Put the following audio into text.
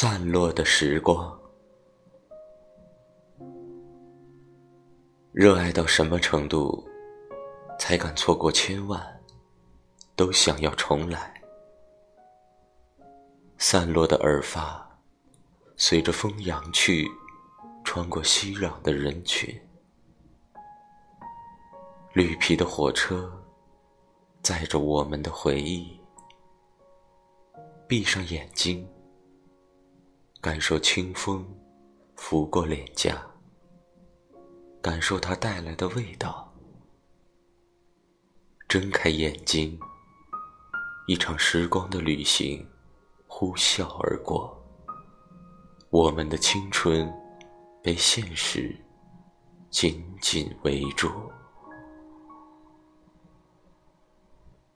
散落的时光，热爱到什么程度，才敢错过千万，都想要重来？散落的耳发，随着风扬去，穿过熙攘的人群。绿皮的火车，载着我们的回忆。闭上眼睛。感受清风拂过脸颊，感受它带来的味道。睁开眼睛，一场时光的旅行呼啸而过。我们的青春被现实紧紧围住。